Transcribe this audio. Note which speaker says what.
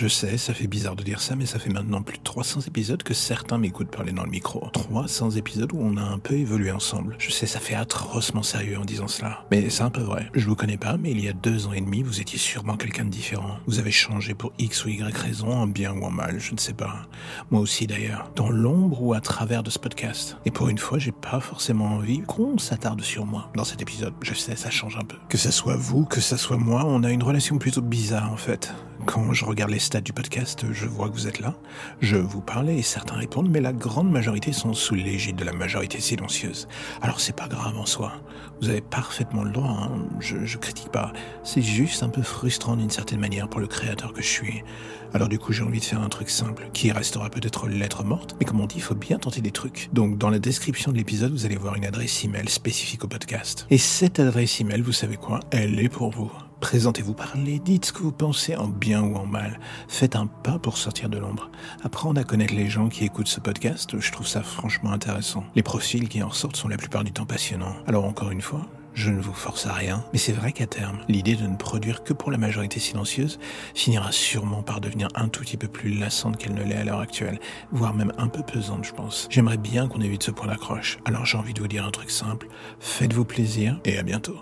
Speaker 1: Je sais, ça fait bizarre de dire ça, mais ça fait maintenant plus de 300 épisodes que certains m'écoutent parler dans le micro. 300 épisodes où on a un peu évolué ensemble. Je sais, ça fait atrocement sérieux en disant cela. Mais c'est un peu vrai. Je vous connais pas, mais il y a deux ans et demi, vous étiez sûrement quelqu'un de différent. Vous avez changé pour X ou Y raison, en bien ou en mal, je ne sais pas. Moi aussi d'ailleurs. Dans l'ombre ou à travers de ce podcast. Et pour une fois, j'ai pas forcément envie qu'on s'attarde sur moi dans cet épisode. Je sais, ça change un peu. Que ça soit vous, que ça soit moi, on a une relation plutôt bizarre en fait. Quand je regarde les stats du podcast, je vois que vous êtes là. Je vous parle et certains répondent, mais la grande majorité sont sous l'égide de la majorité silencieuse. Alors c'est pas grave en soi. Vous avez parfaitement le droit, hein. je, je critique pas. C'est juste un peu frustrant d'une certaine manière pour le créateur que je suis. Alors du coup j'ai envie de faire un truc simple, qui restera peut-être lettre morte, mais comme on dit, il faut bien tenter des trucs. Donc dans la description de l'épisode, vous allez voir une adresse email spécifique au podcast. Et cette adresse email, vous savez quoi? Elle est pour vous. Présentez-vous, parlez, dites ce que vous pensez en bien ou en mal. Faites un pas pour sortir de l'ombre. Apprendre à connaître les gens qui écoutent ce podcast, je trouve ça franchement intéressant. Les profils qui en ressortent sont la plupart du temps passionnants. Alors encore une fois, je ne vous force à rien, mais c'est vrai qu'à terme, l'idée de ne produire que pour la majorité silencieuse finira sûrement par devenir un tout petit peu plus lassante qu'elle ne l'est à l'heure actuelle, voire même un peu pesante, je pense. J'aimerais bien qu'on évite ce point d'accroche, alors j'ai envie de vous dire un truc simple, faites-vous plaisir et à bientôt.